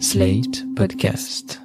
Slate Podcast.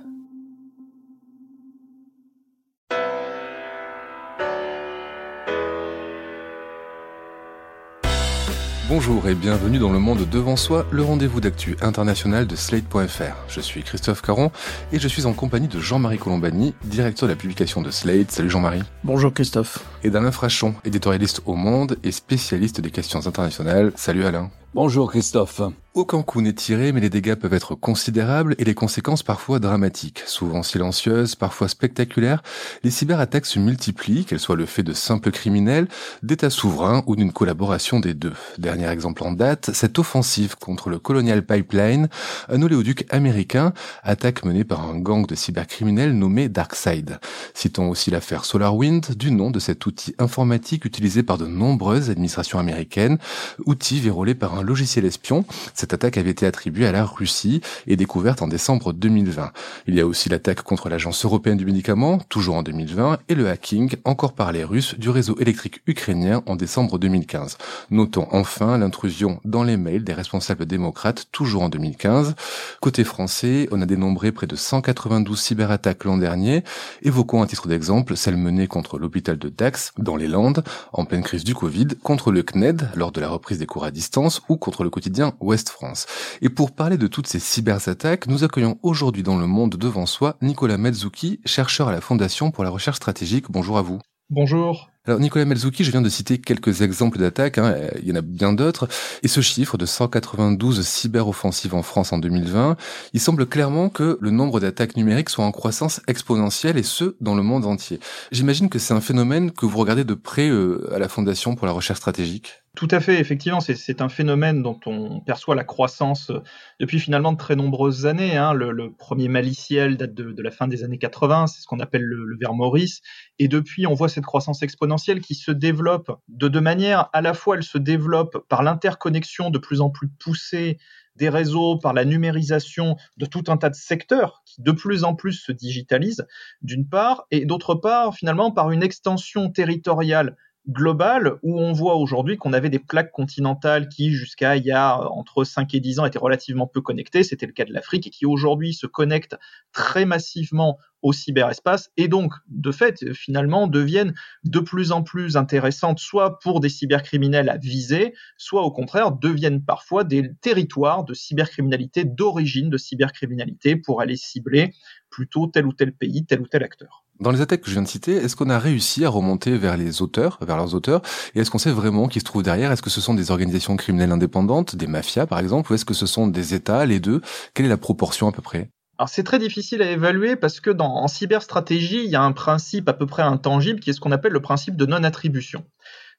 Bonjour et bienvenue dans le monde devant soi, le rendez-vous d'actu international de Slate.fr. Je suis Christophe Caron et je suis en compagnie de Jean-Marie Colombani, directeur de la publication de Slate. Salut Jean-Marie. Bonjour Christophe. Et d'Alain Frachon, éditorialiste au Monde et spécialiste des questions internationales. Salut Alain. Bonjour Christophe. Aucun coup n'est tiré, mais les dégâts peuvent être considérables et les conséquences parfois dramatiques. Souvent silencieuses, parfois spectaculaires, les cyberattaques se multiplient, qu'elles soient le fait de simples criminels, d'États souverains ou d'une collaboration des deux. Dernier exemple en date, cette offensive contre le Colonial Pipeline, un oléoduc américain, attaque menée par un gang de cybercriminels nommé Darkside. Citons aussi l'affaire SolarWind, du nom de cet outil informatique utilisé par de nombreuses administrations américaines, outil vérolé par un logiciel espion. Cette attaque avait été attribuée à la Russie et découverte en décembre 2020. Il y a aussi l'attaque contre l'Agence européenne du médicament, toujours en 2020, et le hacking, encore par les Russes, du réseau électrique ukrainien en décembre 2015. Notons enfin l'intrusion dans les mails des responsables démocrates, toujours en 2015. Côté français, on a dénombré près de 192 cyberattaques l'an dernier. Évoquons à titre d'exemple celle menée contre l'hôpital de Dax, dans les Landes, en pleine crise du Covid, contre le CNED, lors de la reprise des cours à distance, ou contre le quotidien Ouest France. Et pour parler de toutes ces cyberattaques, nous accueillons aujourd'hui dans le monde devant soi Nicolas Melzouki, chercheur à la Fondation pour la recherche stratégique. Bonjour à vous. Bonjour. Alors Nicolas Melzouki, je viens de citer quelques exemples d'attaques, hein, il y en a bien d'autres, et ce chiffre de 192 cyberoffensives en France en 2020, il semble clairement que le nombre d'attaques numériques soit en croissance exponentielle, et ce, dans le monde entier. J'imagine que c'est un phénomène que vous regardez de près euh, à la Fondation pour la recherche stratégique? Tout à fait, effectivement, c'est un phénomène dont on perçoit la croissance euh, depuis finalement de très nombreuses années. Hein. Le, le, premier maliciel date de, de, la fin des années 80, c'est ce qu'on appelle le, le ver Maurice, et depuis on voit cette croissance exponentielle qui se développe de deux manières. À la fois, elle se développe par l'interconnexion de plus en plus poussée des réseaux, par la numérisation de tout un tas de secteurs qui de plus en plus se digitalisent, d'une part, et d'autre part, finalement, par une extension territoriale globale où on voit aujourd'hui qu'on avait des plaques continentales qui, jusqu'à il y a entre 5 et 10 ans, étaient relativement peu connectées. C'était le cas de l'Afrique et qui aujourd'hui se connectent très massivement au cyberespace et donc, de fait, finalement, deviennent de plus en plus intéressantes, soit pour des cybercriminels à viser, soit au contraire deviennent parfois des territoires de cybercriminalité, d'origine de cybercriminalité, pour aller cibler plutôt tel ou tel pays, tel ou tel acteur. Dans les attaques que je viens de citer, est-ce qu'on a réussi à remonter vers les auteurs, vers leurs auteurs, et est-ce qu'on sait vraiment qui se trouve derrière? Est-ce que ce sont des organisations criminelles indépendantes, des mafias par exemple, ou est-ce que ce sont des États, les deux? Quelle est la proportion à peu près? Alors c'est très difficile à évaluer parce que dans, en cyberstratégie, il y a un principe à peu près intangible qui est ce qu'on appelle le principe de non-attribution.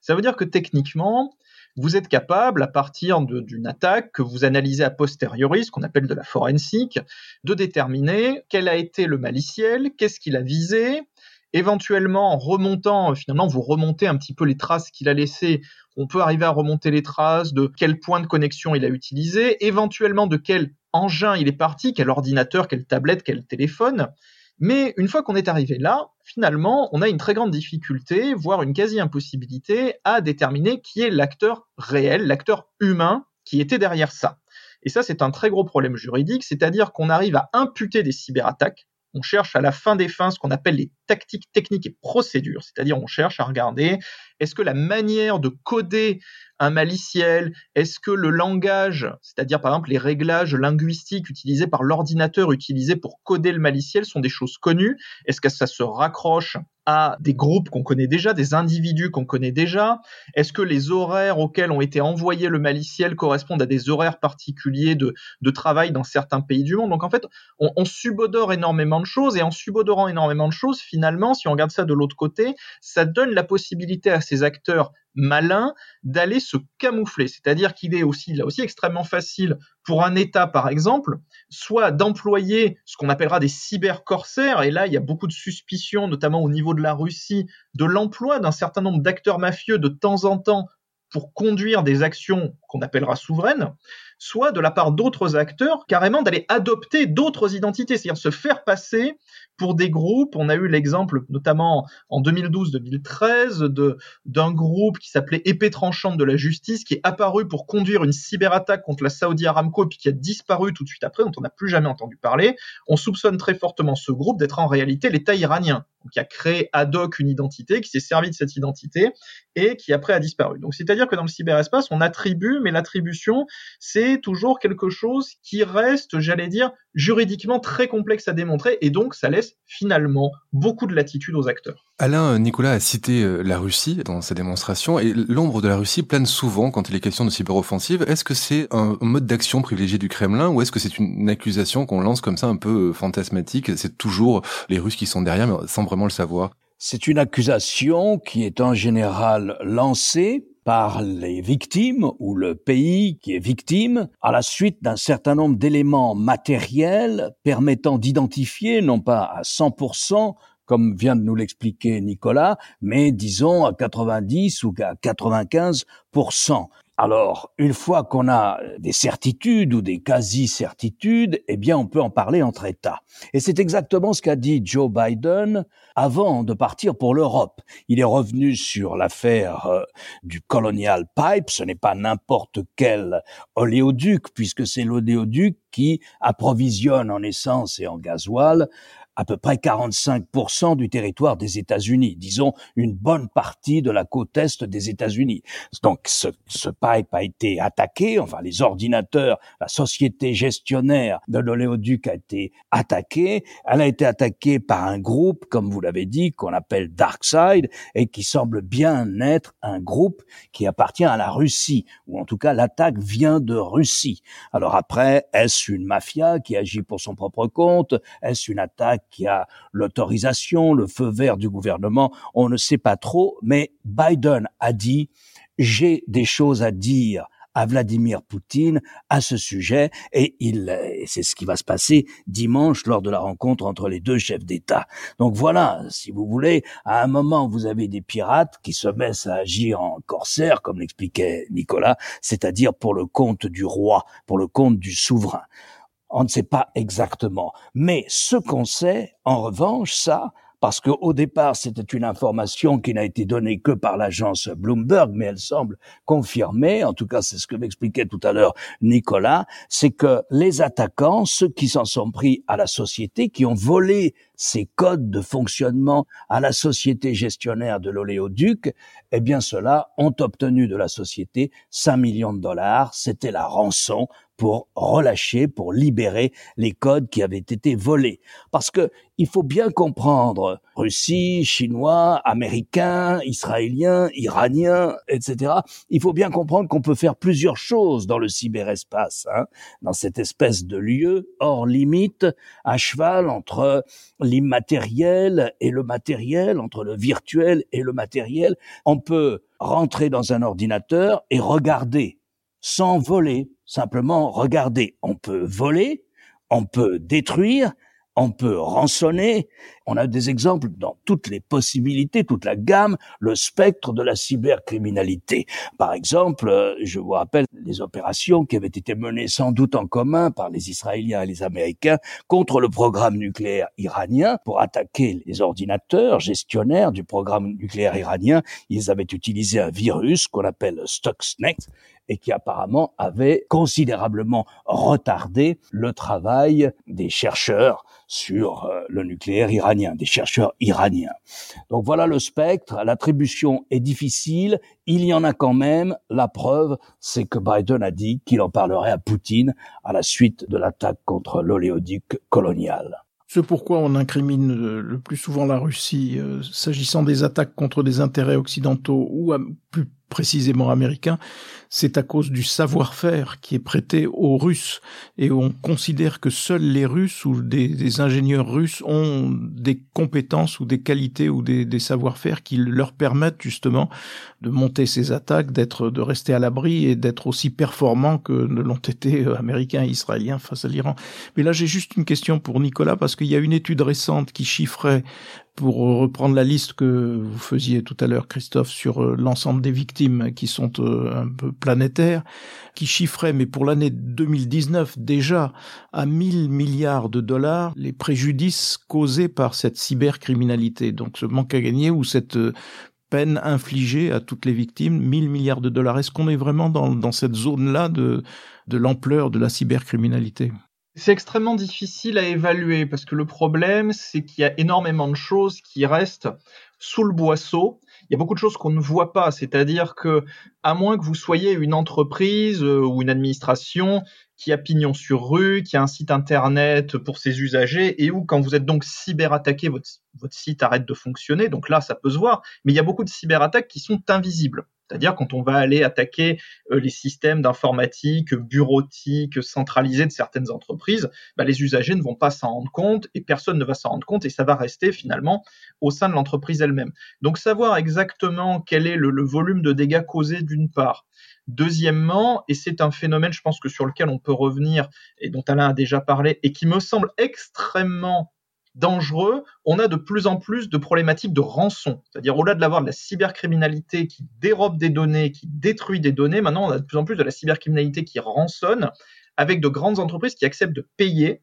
Ça veut dire que techniquement, vous êtes capable, à partir d'une attaque que vous analysez a posteriori, ce qu'on appelle de la forensique, de déterminer quel a été le maliciel, qu'est-ce qu'il a visé, éventuellement en remontant, finalement, vous remontez un petit peu les traces qu'il a laissées. On peut arriver à remonter les traces de quel point de connexion il a utilisé, éventuellement de quel engin il est parti, quel ordinateur, quelle tablette, quel téléphone. Mais une fois qu'on est arrivé là, finalement, on a une très grande difficulté, voire une quasi-impossibilité, à déterminer qui est l'acteur réel, l'acteur humain qui était derrière ça. Et ça, c'est un très gros problème juridique, c'est-à-dire qu'on arrive à imputer des cyberattaques. On cherche à la fin des fins ce qu'on appelle les tactiques, techniques et procédures, c'est-à-dire on cherche à regarder est-ce que la manière de coder un maliciel Est-ce que le langage, c'est-à-dire par exemple les réglages linguistiques utilisés par l'ordinateur utilisé pour coder le maliciel sont des choses connues? Est-ce que ça se raccroche à des groupes qu'on connaît déjà, des individus qu'on connaît déjà? Est-ce que les horaires auxquels ont été envoyés le maliciel correspondent à des horaires particuliers de, de travail dans certains pays du monde? Donc en fait, on, on subodore énormément de choses et en subodorant énormément de choses, finalement, si on regarde ça de l'autre côté, ça donne la possibilité à ces acteurs malins d'aller se camoufler. C'est-à-dire qu'il est aussi, aussi, extrêmement facile pour un État, par exemple, soit d'employer ce qu'on appellera des cybercorsaires, et là, il y a beaucoup de suspicions, notamment au niveau de la Russie, de l'emploi d'un certain nombre d'acteurs mafieux de temps en temps pour conduire des actions qu'on appellera souveraine, soit de la part d'autres acteurs, carrément d'aller adopter d'autres identités, c'est-à-dire se faire passer pour des groupes. On a eu l'exemple, notamment en 2012-2013, d'un groupe qui s'appelait Épée tranchante de la justice, qui est apparu pour conduire une cyberattaque contre la Saudi Aramco, puis qui a disparu tout de suite après, dont on n'a plus jamais entendu parler. On soupçonne très fortement ce groupe d'être en réalité l'État iranien, qui a créé ad hoc une identité, qui s'est servi de cette identité et qui après a disparu. Donc c'est-à-dire que dans le cyberespace, on attribue, mais l'attribution, c'est toujours quelque chose qui reste, j'allais dire, juridiquement très complexe à démontrer, et donc ça laisse finalement beaucoup de latitude aux acteurs. Alain Nicolas a cité euh, la Russie dans sa démonstration, et l'ombre de la Russie plane souvent quand il est question de cyberoffensive. Est-ce que c'est un mode d'action privilégié du Kremlin, ou est-ce que c'est une accusation qu'on lance comme ça un peu euh, fantasmatique C'est toujours les Russes qui sont derrière, mais sans vraiment le savoir? C'est une accusation qui est en général lancée par les victimes ou le pays qui est victime à la suite d'un certain nombre d'éléments matériels permettant d'identifier, non pas à 100%, comme vient de nous l'expliquer Nicolas, mais disons à 90 ou à 95%. Alors, une fois qu'on a des certitudes ou des quasi-certitudes, eh bien, on peut en parler entre États. Et c'est exactement ce qu'a dit Joe Biden avant de partir pour l'Europe. Il est revenu sur l'affaire euh, du Colonial Pipe. Ce n'est pas n'importe quel oléoduc, puisque c'est l'oléoduc qui approvisionne en essence et en gasoil à peu près 45% du territoire des États-Unis, disons une bonne partie de la côte est des États-Unis. Donc ce, ce pipe a été attaqué, enfin les ordinateurs, la société gestionnaire de l'oléoduc a été attaquée. Elle a été attaquée par un groupe, comme vous l'avez dit, qu'on appelle DarkSide et qui semble bien être un groupe qui appartient à la Russie, ou en tout cas l'attaque vient de Russie. Alors après, est-ce une mafia qui agit pour son propre compte? Est-ce une attaque qui a l'autorisation, le feu vert du gouvernement, on ne sait pas trop, mais Biden a dit, j'ai des choses à dire à Vladimir Poutine à ce sujet et il c'est ce qui va se passer dimanche lors de la rencontre entre les deux chefs d'État. Donc voilà, si vous voulez, à un moment vous avez des pirates qui se mettent à agir en corsaire comme l'expliquait Nicolas, c'est-à-dire pour le compte du roi, pour le compte du souverain. On ne sait pas exactement. Mais ce qu'on sait, en revanche, ça, parce qu'au départ, c'était une information qui n'a été donnée que par l'agence Bloomberg, mais elle semble confirmée, en tout cas c'est ce que m'expliquait tout à l'heure Nicolas, c'est que les attaquants, ceux qui s'en sont pris à la société, qui ont volé ces codes de fonctionnement à la société gestionnaire de l'oléoduc, eh bien ceux-là ont obtenu de la société 5 millions de dollars, c'était la rançon pour relâcher, pour libérer les codes qui avaient été volés. Parce que il faut bien comprendre, Russie, Chinois, Américains, Israéliens, Iraniens, etc. Il faut bien comprendre qu'on peut faire plusieurs choses dans le cyberespace, hein, dans cette espèce de lieu hors limite, à cheval entre l'immatériel et le matériel, entre le virtuel et le matériel. On peut rentrer dans un ordinateur et regarder sans voler, simplement regarder. On peut voler, on peut détruire, on peut rançonner. On a des exemples dans toutes les possibilités, toute la gamme, le spectre de la cybercriminalité. Par exemple, euh, je vous rappelle les opérations qui avaient été menées sans doute en commun par les Israéliens et les Américains contre le programme nucléaire iranien pour attaquer les ordinateurs gestionnaires du programme nucléaire iranien. Ils avaient utilisé un virus qu'on appelle Stuxnet et qui apparemment avait considérablement retardé le travail des chercheurs sur euh, le nucléaire iranien, des chercheurs iraniens. Donc voilà le spectre, l'attribution est difficile, il y en a quand même, la preuve, c'est que Biden a dit qu'il en parlerait à Poutine à la suite de l'attaque contre l'oléoduc colonial. C'est pourquoi on incrimine le plus souvent la Russie euh, s'agissant des attaques contre des intérêts occidentaux ou plus précisément américain, c'est à cause du savoir-faire qui est prêté aux Russes. Et on considère que seuls les Russes ou des, ingénieurs russes ont des compétences ou des qualités ou des, savoir-faire qui leur permettent justement de monter ces attaques, d'être, de rester à l'abri et d'être aussi performants que ne l'ont été euh, américains et israéliens face à l'Iran. Mais là, j'ai juste une question pour Nicolas parce qu'il y a une étude récente qui chiffrait pour reprendre la liste que vous faisiez tout à l'heure, Christophe, sur euh, l'ensemble des victimes qui sont euh, un peu planétaires, qui chiffrait, mais pour l'année 2019 déjà, à 1000 milliards de dollars les préjudices causés par cette cybercriminalité. Donc ce manque à gagner ou cette euh, peine infligée à toutes les victimes, 1000 milliards de dollars. Est-ce qu'on est vraiment dans, cette zone-là de l'ampleur de la cybercriminalité? C'est extrêmement difficile à évaluer parce que le problème, c'est qu'il y a énormément de choses qui restent sous le boisseau. Il y a beaucoup de choses qu'on ne voit pas, c'est-à-dire que, à moins que vous soyez une entreprise euh, ou une administration qui a pignon sur rue, qui a un site internet pour ses usagers et où, quand vous êtes donc cyberattaqué, votre, votre site arrête de fonctionner. Donc là, ça peut se voir. Mais il y a beaucoup de cyberattaques qui sont invisibles. C'est-à-dire quand on va aller attaquer euh, les systèmes d'informatique bureautique centralisés de certaines entreprises, bah, les usagers ne vont pas s'en rendre compte et personne ne va s'en rendre compte et ça va rester finalement au sein de l'entreprise elle-même. Donc savoir exactement quel est le, le volume de dégâts causés d'une part, Deuxièmement, et c'est un phénomène, je pense que sur lequel on peut revenir et dont Alain a déjà parlé et qui me semble extrêmement dangereux, on a de plus en plus de problématiques de rançon. C'est-à-dire, au-delà de l'avoir de la cybercriminalité qui dérobe des données, qui détruit des données, maintenant on a de plus en plus de la cybercriminalité qui rançonne, avec de grandes entreprises qui acceptent de payer.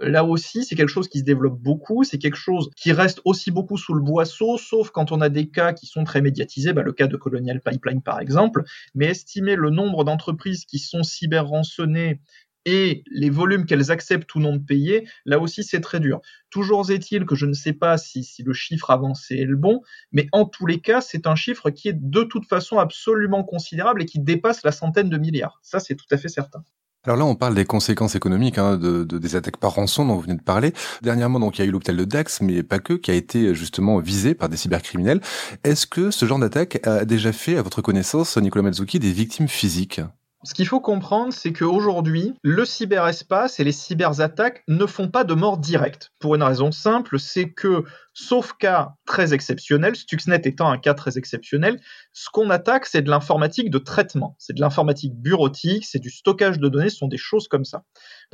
Là aussi, c'est quelque chose qui se développe beaucoup, c'est quelque chose qui reste aussi beaucoup sous le boisseau, sauf quand on a des cas qui sont très médiatisés, bah, le cas de Colonial Pipeline par exemple, mais estimer le nombre d'entreprises qui sont cyber-rançonnées et les volumes qu'elles acceptent ou non de payer, là aussi c'est très dur. Toujours est-il que je ne sais pas si, le chiffre avancé est le bon, mais en tous les cas, c'est un chiffre qui est de toute façon absolument considérable et qui dépasse la centaine de milliards. Ça, c'est tout à fait certain. Alors là, on parle des conséquences économiques hein, de, des attaques par rançon dont vous venez de parler. Dernièrement, donc, il y a eu l'hôpital de Dax, mais pas que, qui a été justement visé par des cybercriminels. Est-ce que ce genre d'attaque a déjà fait, à votre connaissance, Nicolas Mazzucchi, des victimes physiques? Ce qu'il faut comprendre, c'est qu'aujourd'hui, le cyberespace et les cyberattaques ne font pas de mort directe. Pour une raison simple, c'est que, sauf cas très exceptionnel, Stuxnet étant un cas très exceptionnel, ce qu'on attaque, c'est de l'informatique de traitement. C'est de l'informatique bureautique, c'est du stockage de données, ce sont des choses comme ça.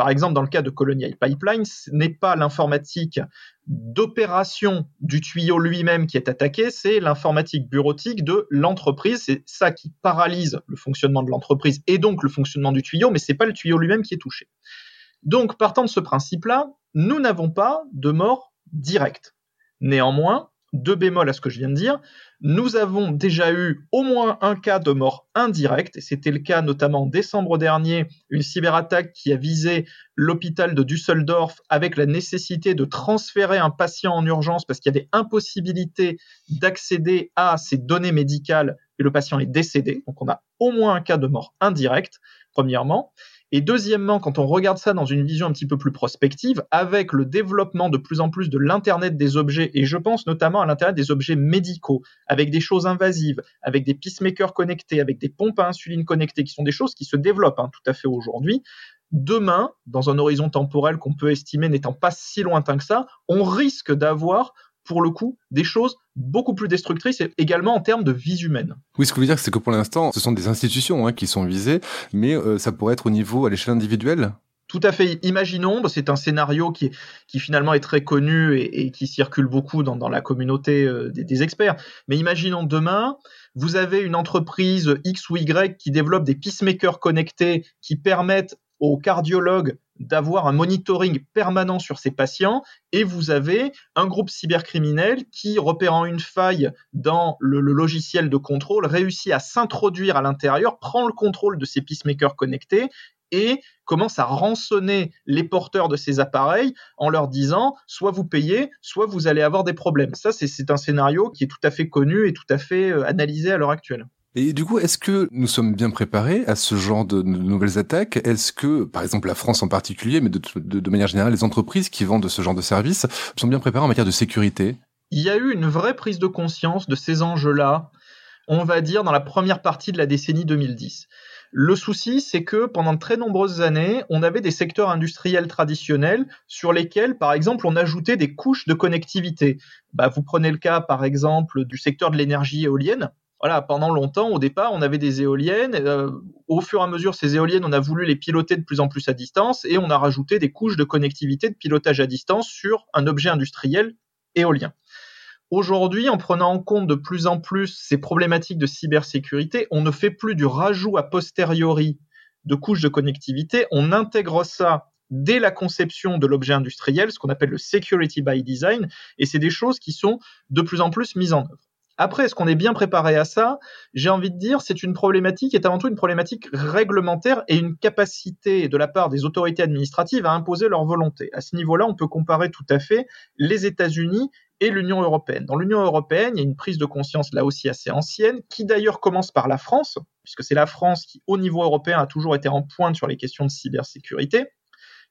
Par exemple, dans le cas de Colonial Pipeline, ce n'est pas l'informatique d'opération du tuyau lui-même qui est attaqué, c'est l'informatique bureautique de l'entreprise. C'est ça qui paralyse le fonctionnement de l'entreprise et donc le fonctionnement du tuyau, mais c'est pas le tuyau lui-même qui est touché. Donc, partant de ce principe-là, nous n'avons pas de mort directe. Néanmoins, deux bémols à ce que je viens de dire, nous avons déjà eu au moins un cas de mort indirecte, c'était le cas notamment en décembre dernier, une cyberattaque qui a visé l'hôpital de Düsseldorf avec la nécessité de transférer un patient en urgence parce qu'il y avait impossibilité d'accéder à ces données médicales et le patient est décédé. Donc on a au moins un cas de mort indirecte, premièrement. Et deuxièmement, quand on regarde ça dans une vision un petit peu plus prospective, avec le développement de plus en plus de l'Internet des objets, et je pense notamment à l'Internet des objets médicaux, avec des choses invasives, avec des pacemakers connectés, avec des pompes à insuline connectées, qui sont des choses qui se développent hein, tout à fait aujourd'hui, demain, dans un horizon temporel qu'on peut estimer n'étant pas si lointain que ça, on risque d'avoir pour le coup, des choses beaucoup plus destructrices et également en termes de vie humaine. Oui, ce que vous voulez dire, c'est que pour l'instant, ce sont des institutions hein, qui sont visées, mais euh, ça pourrait être au niveau à l'échelle individuelle? Tout à fait. Imaginons, bah, c'est un scénario qui, qui finalement est très connu et, qui circule beaucoup dans, la communauté euh, des, des, experts. Mais imaginons demain, vous avez une entreprise X ou Y qui développe des peacemakers connectés qui permettent aux cardiologues d'avoir un monitoring permanent sur ces patients et vous avez un groupe cybercriminel qui, repérant une faille dans le, logiciel de contrôle, réussit à s'introduire à l'intérieur, prend le contrôle de ces peacemakers connectés et commence à rançonner les porteurs de ces appareils en leur disant soit vous payez, soit vous allez avoir des problèmes. Ça, c'est un scénario qui est tout à fait connu et tout à fait euh, analysé à l'heure actuelle. Et du coup, est-ce que nous sommes bien préparés à ce genre de nouvelles attaques? Est-ce que, par exemple, la France en particulier, mais de, manière générale, les entreprises qui vendent ce genre de services sont bien préparées en matière de sécurité? Il y a eu une vraie prise de conscience de ces enjeux-là, on va dire, dans la première partie de la décennie 2010. Le souci, c'est que pendant de très nombreuses années, on avait des secteurs industriels traditionnels sur lesquels, par exemple, on ajoutait des couches de connectivité. Bah, vous prenez le cas, par exemple, du secteur de l'énergie éolienne voilà, pendant longtemps, au départ, on avait des éoliennes. Euh, au fur et à mesure, ces éoliennes, on a voulu les piloter de plus en plus à distance et on a rajouté des couches de connectivité, de pilotage à distance sur un objet industriel éolien. Aujourd'hui, en prenant en compte de plus en plus ces problématiques de cybersécurité, on ne fait plus du rajout a posteriori de couches de connectivité, on intègre ça dès la conception de l'objet industriel, ce qu'on appelle le security by design, et c'est des choses qui sont de plus en plus mises en œuvre. Après, est-ce qu'on est bien préparé à ça? J'ai envie de dire, c'est une problématique, est avant tout une problématique réglementaire et une capacité de la part des autorités administratives à imposer leur volonté. À ce niveau-là, on peut comparer tout à fait les États-Unis et l'Union européenne. Dans l'Union européenne, il y a une prise de conscience là aussi assez ancienne, qui d'ailleurs commence par la France, puisque c'est la France qui, au niveau européen, a toujours été en pointe sur les questions de cybersécurité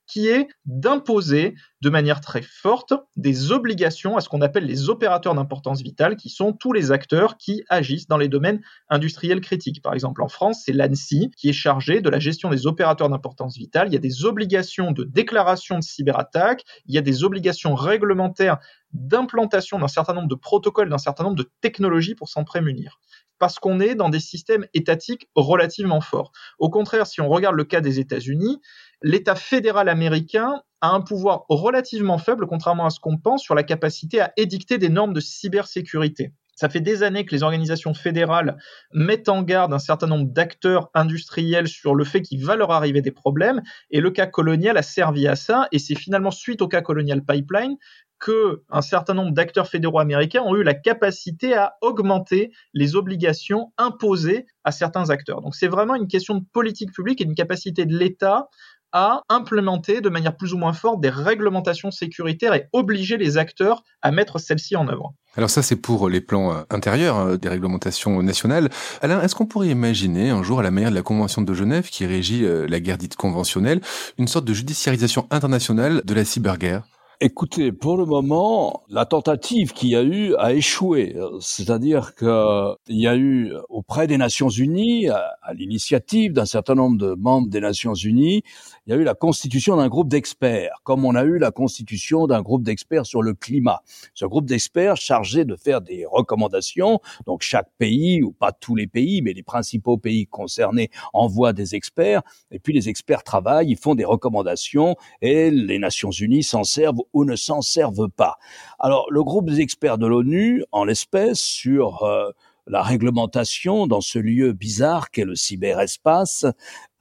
qui est d'imposer de manière très forte des obligations à ce qu'on appelle les opérateurs d'importance vitale, qui sont tous les acteurs qui agissent dans les domaines industriels critiques. Par exemple, en France, c'est l'ANSI qui est chargé de la gestion des opérateurs d'importance vitale. Il y a des obligations de déclaration de cyberattaque, il y a des obligations réglementaires d'implantation d'un certain nombre de protocoles, d'un certain nombre de technologies pour s'en prémunir parce qu'on est dans des systèmes étatiques relativement forts. Au contraire, si on regarde le cas des États-Unis, l'État fédéral américain a un pouvoir relativement faible, contrairement à ce qu'on pense, sur la capacité à édicter des normes de cybersécurité. Ça fait des années que les organisations fédérales mettent en garde un certain nombre d'acteurs industriels sur le fait qu'il va leur arriver des problèmes, et le cas colonial a servi à ça, et c'est finalement suite au cas colonial pipeline que un certain nombre d'acteurs fédéraux américains ont eu la capacité à augmenter les obligations imposées à certains acteurs. Donc c'est vraiment une question de politique publique et d'une capacité de l'État à implémenter de manière plus ou moins forte des réglementations sécuritaires et obliger les acteurs à mettre celles-ci en œuvre. Alors ça, c'est pour les plans euh, intérieurs euh, des réglementations nationales. Alain, est-ce qu'on pourrait imaginer un jour, à la manière de la Convention de Genève qui régit euh, la guerre dite conventionnelle, une sorte de judiciarisation internationale de la cyberguerre? Écoutez, pour le moment, la tentative qu'il y a eu a échoué. C'est-à-dire qu'il y a eu auprès des Nations Unies, à, l'initiative d'un certain nombre de membres des Nations Unies, il y a eu la constitution d'un groupe d'experts, comme on a eu la constitution d'un groupe d'experts sur le climat. Ce groupe d'experts chargé de faire des recommandations. Donc chaque pays, ou pas tous les pays, mais les principaux pays concernés envoient des experts, et puis les experts travaillent, ils font des recommandations, et les Nations Unies s'en servent ou ne s'en servent pas. Alors, le groupe des experts de l'ONU, en l'espèce, sur euh, la réglementation dans ce lieu bizarre qu'est le cyberespace,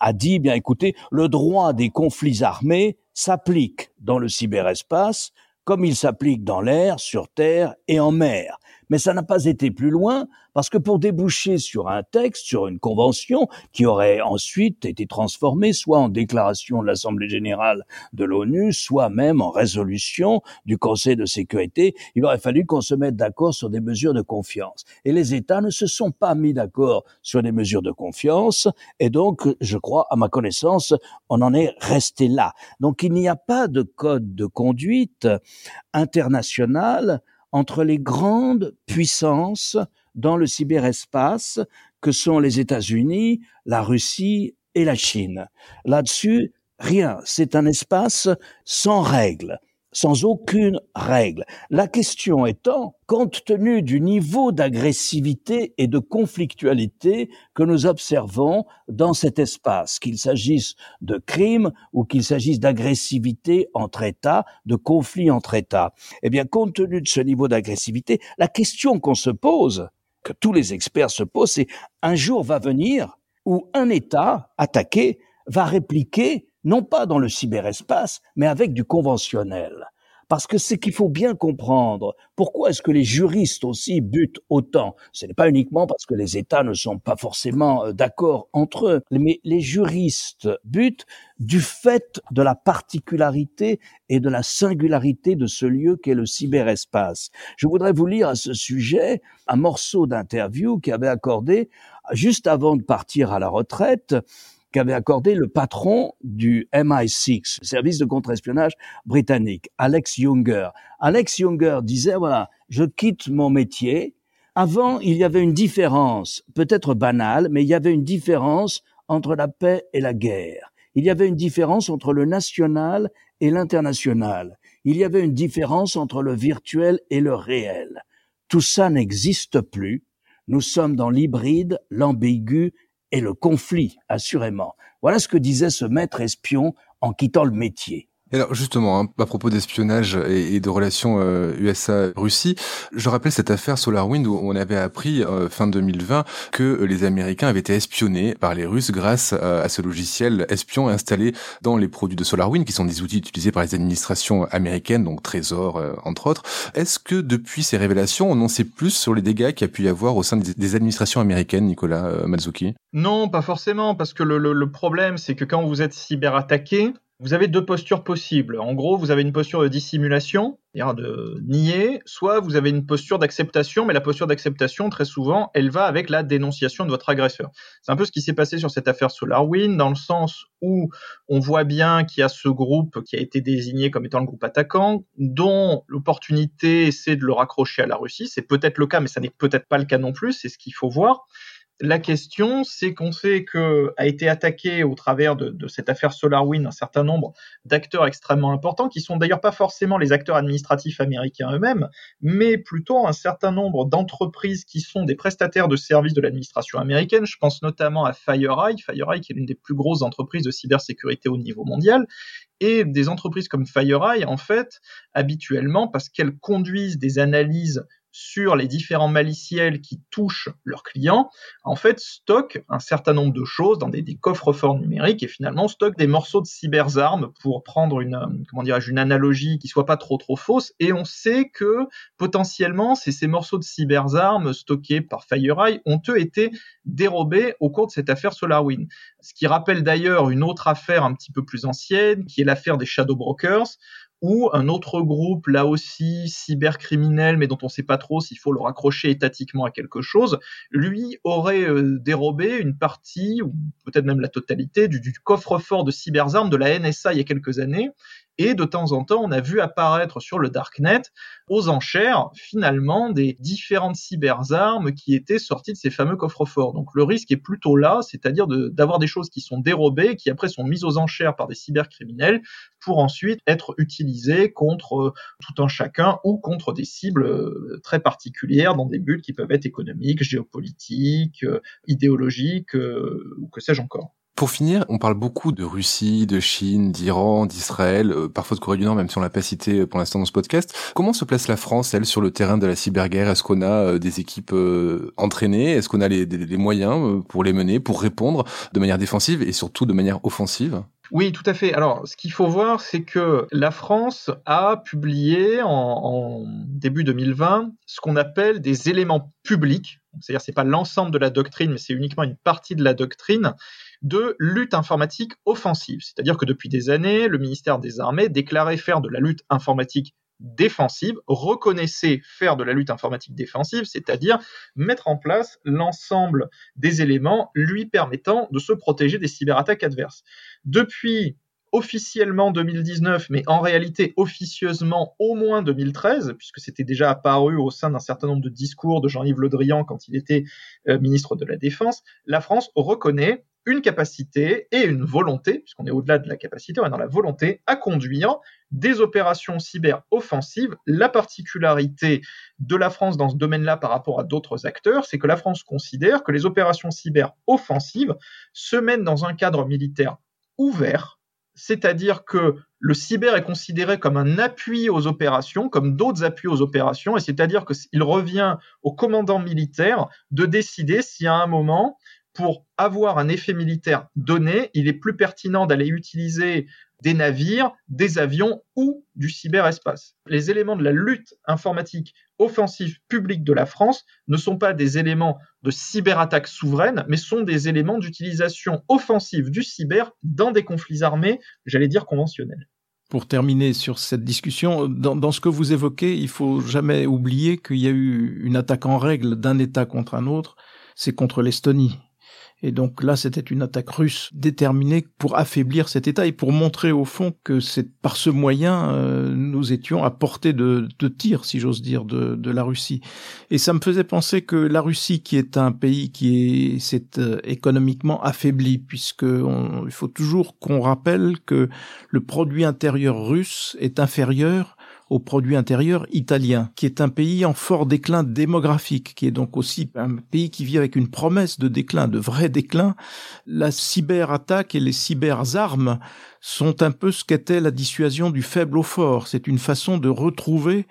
a dit, bien écoutez, le droit des conflits armés s'applique dans le cyberespace comme il s'applique dans l'air, sur terre et en mer mais ça n'a pas été plus loin parce que pour déboucher sur un texte, sur une convention qui aurait ensuite été transformée soit en déclaration de l'Assemblée générale de l'ONU, soit même en résolution du Conseil de sécurité, il aurait fallu qu'on se mette d'accord sur des mesures de confiance. Et les États ne se sont pas mis d'accord sur des mesures de confiance et donc, je crois, à ma connaissance, on en est resté là. Donc il n'y a pas de code de conduite international entre les grandes puissances dans le cyberespace que sont les États-Unis, la Russie et la Chine. Là-dessus, rien. C'est un espace sans règles sans aucune règle. La question étant, compte tenu du niveau d'agressivité et de conflictualité que nous observons dans cet espace, qu'il s'agisse de crimes ou qu'il s'agisse d'agressivité entre États, de conflits entre États, eh bien, compte tenu de ce niveau d'agressivité, la question qu'on se pose, que tous les experts se posent, c'est un jour va venir où un État attaqué va répliquer non pas dans le cyberespace, mais avec du conventionnel. Parce que c'est qu'il faut bien comprendre pourquoi est-ce que les juristes aussi butent autant. Ce n'est pas uniquement parce que les États ne sont pas forcément euh, d'accord entre eux, mais les juristes butent du fait de la particularité et de la singularité de ce lieu qu'est le cyberespace. Je voudrais vous lire à ce sujet un morceau d'interview qui avait accordé juste avant de partir à la retraite qu'avait accordé le patron du MI6, service de contre-espionnage britannique, Alex Younger. Alex Younger disait, voilà, je quitte mon métier. Avant, il y avait une différence, peut-être banale, mais il y avait une différence entre la paix et la guerre. Il y avait une différence entre le national et l'international. Il y avait une différence entre le virtuel et le réel. Tout ça n'existe plus. Nous sommes dans l'hybride, l'ambigu et le conflit, assurément. Voilà ce que disait ce maître espion en quittant le métier. Alors justement, hein, à propos d'espionnage et, de relations euh, USA-Russie, je rappelle cette affaire SolarWind où on avait appris euh, fin 2020 que les Américains avaient été espionnés par les Russes grâce à, ce logiciel espion installé dans les produits de SolarWind, qui sont des outils utilisés par les administrations américaines, donc Trésor euh, entre autres. Est-ce que depuis ces révélations, on en sait plus sur les dégâts qu'il y a pu y avoir au sein des, administrations américaines, Nicolas Mazuki Non, pas forcément, parce que le, le problème, c'est que quand vous êtes cyberattaqué, vous avez deux postures possibles. En gros, vous avez une posture de dissimulation, c'est-à-dire de nier, soit vous avez une posture d'acceptation, mais la posture d'acceptation, très souvent, elle va avec la dénonciation de votre agresseur. C'est un peu ce qui s'est passé sur cette affaire SolarWind, dans le sens où on voit bien qu'il y a ce groupe qui a été désigné comme étant le groupe attaquant, dont l'opportunité, c'est de le raccrocher à la Russie. C'est peut-être le cas, mais ça n'est peut-être pas le cas non plus, c'est ce qu'il faut voir. La question, c'est qu'on sait que a été attaqué au travers de, cette affaire SolarWind un certain nombre d'acteurs extrêmement importants, qui sont d'ailleurs pas forcément les acteurs administratifs américains eux-mêmes, mais plutôt un certain nombre d'entreprises qui sont des prestataires de services de l'administration américaine. Je pense notamment à FireEye, FireEye qui est l'une des plus grosses entreprises de cybersécurité au niveau mondial, et des entreprises comme FireEye, en fait, habituellement, parce qu'elles conduisent des analyses sur les différents maliciels qui touchent leurs clients, en fait, stockent un certain nombre de choses dans des, coffres-forts numériques et finalement stockent des morceaux de cyberarmes pour prendre une, euh, comment dirais-je, une analogie qui soit pas trop trop fausse. Et on sait que potentiellement, ces morceaux de cyberarmes stockés par FireEye ont eux été dérobés au cours de cette affaire SolarWind. Ce qui rappelle d'ailleurs une autre affaire un petit peu plus ancienne, qui est l'affaire des Shadow Brokers, ou un autre groupe, là aussi cybercriminel, mais dont on ne sait pas trop s'il faut le raccrocher étatiquement à quelque chose, lui aurait euh, dérobé une partie, ou peut-être même la totalité, du, du coffre-fort de cyberarmes de la NSA il y a quelques années, et de temps en temps, on a vu apparaître sur le darknet aux enchères finalement des différentes cyberarmes qui étaient sorties de ces fameux coffres-forts. Donc le risque est plutôt là, c'est-à-dire d'avoir des choses qui sont dérobées, qui après sont mises aux enchères par des cybercriminels pour ensuite être utilisées contre euh, tout un chacun ou contre des cibles euh, très particulières dans des buts qui peuvent être économiques, géopolitiques, euh, idéologiques ou que sais-je encore. Pour finir, on parle beaucoup de Russie, de Chine, d'Iran, d'Israël, euh, parfois de Corée du Nord, même si on l'a pas cité pour l'instant dans ce podcast. Comment se place la France, elle, sur le terrain de la cyberguerre? Est-ce qu'on a euh, des équipes euh, entraînées? Est-ce qu'on a les, les, moyens pour les mener, pour répondre de manière défensive et surtout de manière offensive? Oui, tout à fait. Alors, ce qu'il faut voir, c'est que la France a publié en, en début 2020 ce qu'on appelle des éléments publics. C'est-à-dire, c'est pas l'ensemble de la doctrine, mais c'est uniquement une partie de la doctrine de lutte informatique offensive. C'est-à-dire que depuis des années, le ministère des Armées déclarait faire de la lutte informatique défensive, reconnaissait faire de la lutte informatique défensive, c'est-à-dire mettre en place l'ensemble des éléments lui permettant de se protéger des cyberattaques adverses. Depuis officiellement 2019, mais en réalité officieusement au moins 2013, puisque c'était déjà apparu au sein d'un certain nombre de discours de Jean-Yves Le Drian quand il était euh, ministre de la Défense, la France reconnaît une capacité et une volonté, puisqu'on est au-delà de la capacité, on est dans la volonté à conduire des opérations cyber offensives. La particularité de la France dans ce domaine-là par rapport à d'autres acteurs, c'est que la France considère que les opérations cyber offensives se mènent dans un cadre militaire ouvert, c'est-à-dire que le cyber est considéré comme un appui aux opérations, comme d'autres appuis aux opérations, et c'est-à-dire qu'il revient au commandant militaire de décider si à un moment pour avoir un effet militaire donné, il est plus pertinent d'aller utiliser des navires, des avions ou du cyberespace. Les éléments de la lutte informatique offensive publique de la France ne sont pas des éléments de cyberattaque souveraine, mais sont des éléments d'utilisation offensive du cyber dans des conflits armés, j'allais dire conventionnels. Pour terminer sur cette discussion, dans, dans, ce que vous évoquez, il faut jamais oublier qu'il y a eu une attaque en règle d'un État contre un autre, c'est contre l'Estonie. Et donc là, c'était une attaque russe déterminée pour affaiblir cet État et pour montrer au fond que c'est par ce moyen euh, nous étions à portée de, de tir, si j'ose dire, de, de, la Russie. Et ça me faisait penser que la Russie, qui est un pays qui est, s'est euh, économiquement affaibli, puisque il faut toujours qu'on rappelle que le produit intérieur russe est inférieur au produit intérieur italien, qui est un pays en fort déclin démographique, qui est donc aussi un pays qui vit avec une promesse de déclin, de vrai déclin. La cyberattaque et les cyberarmes sont un peu ce qu'était la dissuasion du faible au fort. C'est une façon de retrouver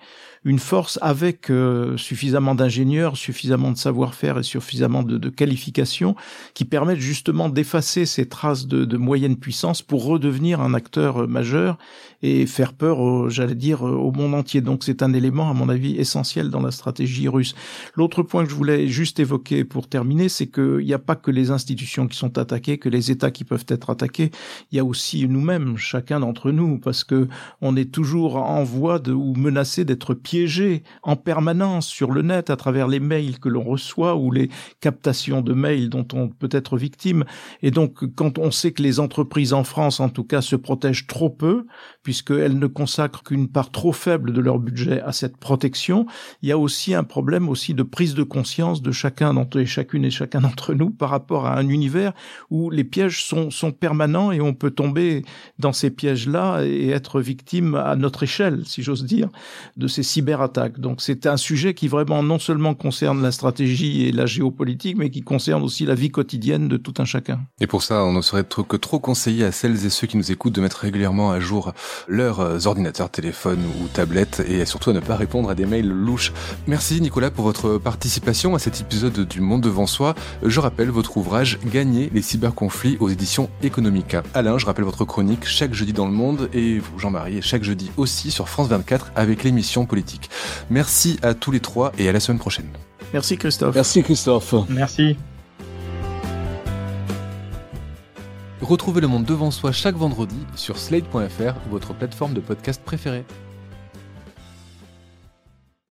une force avec euh, suffisamment d'ingénieurs, suffisamment de savoir-faire et suffisamment de, de qualifications qui permettent justement d'effacer ces traces de, de, moyenne puissance pour redevenir un acteur euh, majeur et faire peur, j'allais dire, euh, au monde entier. Donc c'est un élément, à mon avis, essentiel dans la stratégie russe. L'autre point que je voulais juste évoquer pour terminer, c'est qu'il n'y a pas que les institutions qui sont attaquées, que les États qui peuvent être attaqués. Il y a aussi nous-mêmes, chacun d'entre nous, parce que on est toujours en voie de ou menacé d'être piégé en permanence sur le net à travers les mails que l'on reçoit ou les captations de mails dont on peut être victime. Et donc, quand on sait que les entreprises en France, en tout cas, se protègent trop peu, puisqu'elles ne consacrent qu'une part trop faible de leur budget à cette protection, il y a aussi un problème aussi de prise de conscience de chacun d'entre et chacune et chacun d'entre nous par rapport à un univers où les pièges sont, sont permanents et on peut tomber dans ces pièges-là et être victime à notre échelle, si j'ose dire, de ces cyberattaques. Donc c'est un sujet qui vraiment non seulement concerne la stratégie et la géopolitique, mais qui concerne aussi la vie quotidienne de tout un chacun. Et pour ça, on ne serait que trop conseillé à celles et ceux qui nous écoutent de mettre régulièrement à jour leurs euh, ordinateurs, téléphones ou tablettes et surtout à ne pas répondre à des mails louches. Merci Nicolas pour votre participation à cet épisode du Monde devant soi. Je rappelle votre ouvrage Gagner les cyberconflits aux éditions Economica. Alain, je rappelle votre chronique chaque jeudi dans le monde et vous Jean-Marie chaque jeudi aussi sur France 24 avec l'émission politique. Merci à tous les trois et à la semaine prochaine. Merci Christophe. Merci Christophe. Merci. Retrouvez le monde devant soi chaque vendredi sur slate.fr votre plateforme de podcast préférée.